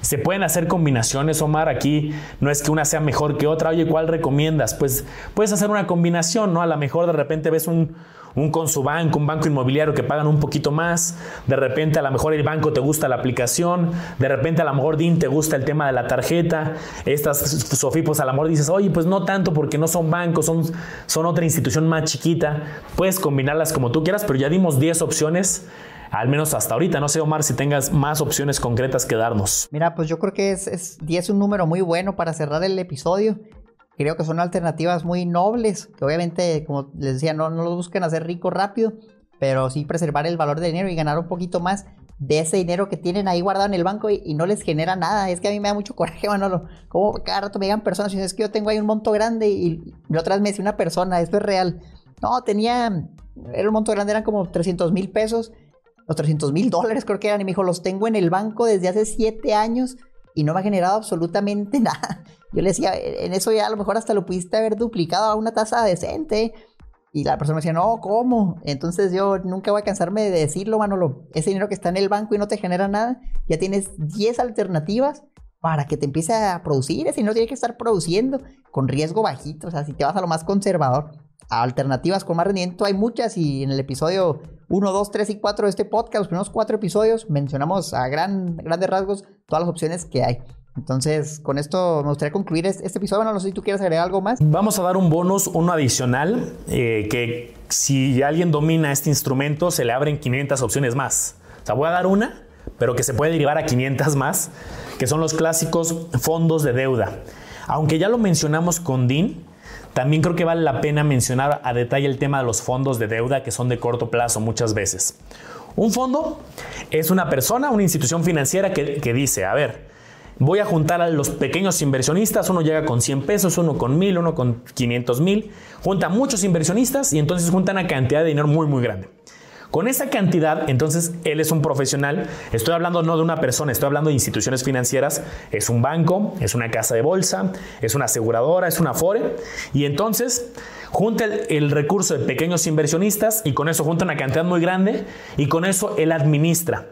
Se pueden hacer combinaciones, Omar. Aquí no es que una sea mejor que otra. Oye, ¿cuál recomiendas? Pues puedes hacer una combinación, ¿no? A lo mejor de repente ves un, un con su banco, un banco inmobiliario que pagan un poquito más, de repente a lo mejor el banco te gusta la aplicación, de repente a lo mejor DIN te gusta el tema de la tarjeta, estas Sofipos a lo mejor dices, oye, pues no tanto porque no son bancos, son, son otra institución más chiquita, puedes combinarlas como tú quieras, pero ya dimos 10 opciones al menos hasta ahorita. No sé, Omar, si tengas más opciones concretas que darnos. Mira, pues yo creo que es, es 10 un número muy bueno para cerrar el episodio creo que son alternativas muy nobles, que obviamente, como les decía, no, no lo busquen hacer rico rápido, pero sí preservar el valor del dinero y ganar un poquito más de ese dinero que tienen ahí guardado en el banco y, no les genera nada. Es que a mí me da mucho coraje, Manolo. Como cada rato me llegan personas y es que yo tengo ahí un monto grande y, la otra vez me decía una persona, esto es real. No, tenía, era un monto grande, eran como 300 mil pesos, los 300 mil dólares creo que eran, y me dijo, los tengo en el banco desde hace 7 años y no me ha generado absolutamente nada. Yo le decía, en eso ya a lo mejor hasta lo pudiste haber duplicado a una tasa decente. Y la persona me decía, no, ¿cómo? Entonces yo nunca voy a cansarme de decirlo, Manolo. Ese dinero que está en el banco y no te genera nada, ya tienes 10 alternativas para que te empiece a producir. Ese dinero tiene que estar produciendo con riesgo bajito. O sea, si te vas a lo más conservador, alternativas con más rendimiento hay muchas. Y en el episodio 1, 2, 3 y 4 de este podcast, los primeros cuatro episodios, mencionamos a gran, grandes rasgos todas las opciones que hay. Entonces, con esto me gustaría concluir este, episodio. No, sé si tú quieres agregar algo más. Vamos a dar un bonus, uno adicional, eh, que si alguien domina este instrumento, se le abren 500 opciones más. O sea, voy a dar una, pero que se puede derivar a 500 más, que son los clásicos fondos de deuda. Aunque ya lo mencionamos con DIN, también creo que vale la pena mencionar a detalle el tema de los fondos de deuda que son de corto plazo muchas veces. Un fondo es una persona, una institución financiera que, dice, a ver, voy a juntar a los pequeños inversionistas, uno llega con 100 pesos, uno con 1000, uno con 500 mil, junta muchos inversionistas y entonces junta una cantidad de dinero muy muy grande. Con esa cantidad, entonces él es un profesional. Estoy hablando no de una persona, estoy hablando de instituciones financieras. Es un banco, es una casa de bolsa, es una aseguradora, es una FORE. Y entonces junta el, recurso de pequeños inversionistas y con eso junta una cantidad muy grande y con eso él administra.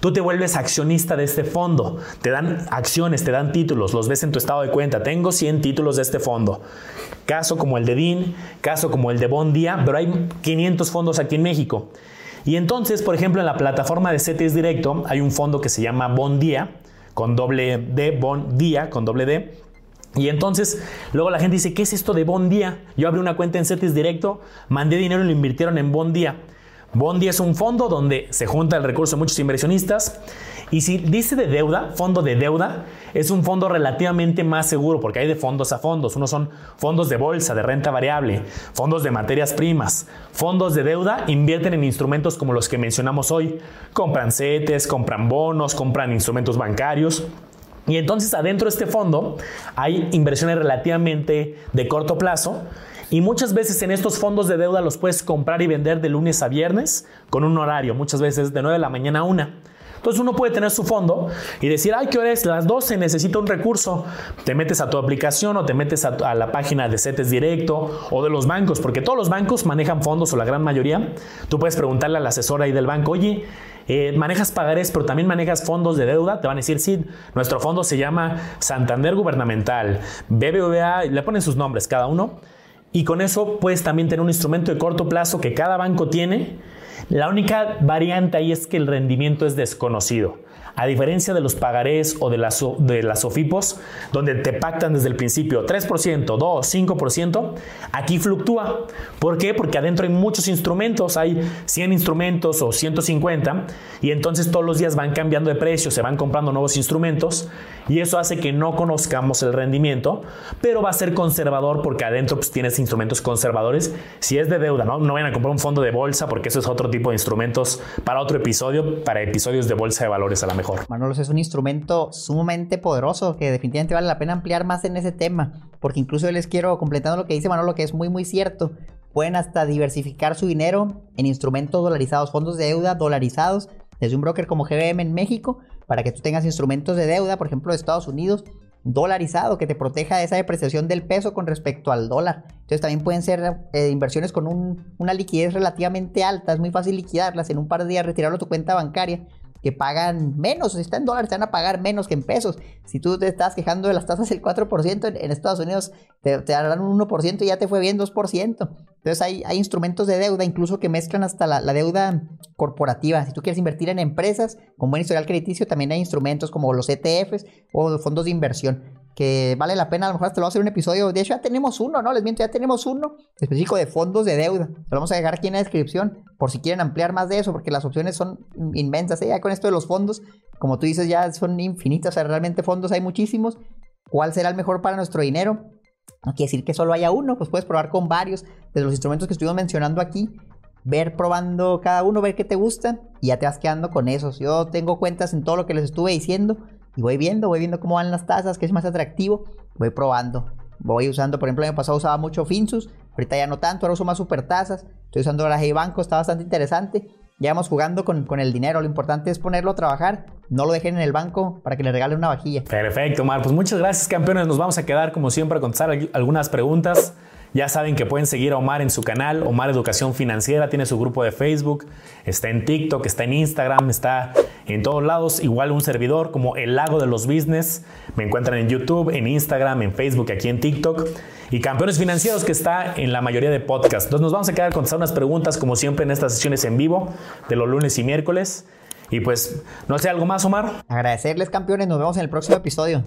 Tú te vuelves accionista de este fondo, te dan acciones, te dan títulos, los ves en tu estado de cuenta. Tengo 100 títulos de este fondo. Caso como el de DIN, caso como el de Bondía, pero hay 500 fondos aquí en México. Y entonces, por ejemplo, en la plataforma de CETES Directo hay un fondo que se llama Bondía, con doble D, Bondía, con doble D. Y entonces, luego la gente dice, ¿qué es esto de Bondía? Yo abrí una cuenta en CETES Directo, mandé dinero y lo invirtieron en Bondía. Bondi es un fondo donde se junta el recurso de muchos inversionistas. Y si dice de deuda, fondo de deuda, es un fondo relativamente más seguro porque hay de fondos a fondos. Unos son fondos de bolsa, de renta variable, fondos de materias primas. Fondos de deuda invierten en instrumentos como los que mencionamos hoy. Compran CETES, compran bonos, compran instrumentos bancarios. Y entonces adentro de este fondo hay inversiones relativamente de corto plazo y muchas veces en estos fondos de deuda los puedes comprar y vender de lunes a viernes con un horario, muchas veces de 9 de la mañana a 1. Entonces uno puede tener su fondo y decir, ay, ¿qué hora es? Las 12, necesito un recurso. Te metes a tu aplicación o te metes a, la página de CETES Directo o de los bancos, porque todos los bancos manejan fondos o la gran mayoría. Tú puedes preguntarle al asesor ahí del banco, oye, eh, manejas pagarés, pero también manejas fondos de deuda, te van a decir, sí, nuestro fondo se llama Santander Gubernamental, BBVA, le ponen sus nombres cada uno, y con eso puedes también tener un instrumento de corto plazo que cada banco tiene. La única variante ahí es que el rendimiento es desconocido. A diferencia de los pagarés o de las, de las OFIPOS, donde te pactan desde el principio 3%, 2, 5%, aquí fluctúa. ¿Por qué? Porque adentro hay muchos instrumentos, hay 100 instrumentos o 150, y entonces todos los días van cambiando de precio, se van comprando nuevos instrumentos, y eso hace que no conozcamos el rendimiento, pero va a ser conservador porque adentro pues, tienes instrumentos conservadores. Si es de deuda, ¿no? No vayan a comprar un fondo de bolsa porque eso es otro tipo de instrumentos para otro episodio, para episodios de bolsa de valores a la mejor. Manolos es un instrumento sumamente poderoso que definitivamente vale la pena ampliar más en ese tema, porque incluso les quiero completando lo que dice Manolo, que es muy muy cierto. Pueden hasta diversificar su dinero en instrumentos dolarizados, fondos de deuda dolarizados, desde un broker como GBM en México, para que tú tengas instrumentos de deuda, por ejemplo, de Estados Unidos, dolarizado, que te proteja de esa depreciación del peso con respecto al dólar. Entonces también pueden ser eh, inversiones con una liquidez relativamente alta, es muy fácil liquidarlas, en un par de días retirarlo a tu cuenta bancaria que pagan menos, si está en dólares, te van a pagar menos que en pesos. Si tú te estás quejando de las tasas del 4%, en, Estados Unidos te, te, darán un 1% y ya te fue bien 2%. Entonces hay, hay instrumentos de deuda, incluso que mezclan hasta la, la, deuda corporativa. Si tú quieres invertir en empresas con buen historial crediticio, también hay instrumentos como los ETFs o fondos de inversión que vale la pena, a lo mejor hasta lo vamos a hacer un episodio. De hecho, ya tenemos uno, ¿no? Les miento, ya tenemos uno específico de fondos de deuda. Lo vamos a dejar aquí en la descripción por si quieren ampliar más de eso, porque las opciones son inmensas. ¿eh? Ya con esto de los fondos, como tú dices, ya son infinitas. O sea, realmente fondos hay muchísimos. ¿Cuál será el mejor para nuestro dinero? No quiere decir que solo haya uno, pues puedes probar con varios de los instrumentos que estuvimos mencionando aquí. Ver probando cada uno, ver qué te gusta y ya te vas quedando con esos. Yo tengo cuentas en todo lo que les estuve diciendo y voy viendo, voy viendo cómo van las tasas, qué es más atractivo, voy probando. Voy usando, por ejemplo, el año pasado usaba mucho Finsus, ahorita ya no tanto, ahora uso más super tasas. Estoy usando la Hey Banco, está bastante interesante. Ya vamos jugando con, con, el dinero, lo importante es ponerlo a trabajar, no lo dejen en el banco para que le regalen una vajilla. Perfecto, Mar, pues muchas gracias campeones, nos vamos a quedar como siempre a contestar algunas preguntas. Ya saben que pueden seguir a Omar en su canal, Omar Educación Financiera, tiene su grupo de Facebook, está en TikTok, está en Instagram, está en todos lados, igual un servidor como El Lago de los Business, me encuentran en YouTube, en Instagram, en Facebook, aquí en TikTok, y Campeones Financieros que está en la mayoría de podcasts. Entonces nos vamos a quedar contestar unas preguntas como siempre en estas sesiones en vivo de los lunes y miércoles. Y pues, no sé, ¿algo más, Omar? Agradecerles, campeones. Nos vemos en el próximo episodio.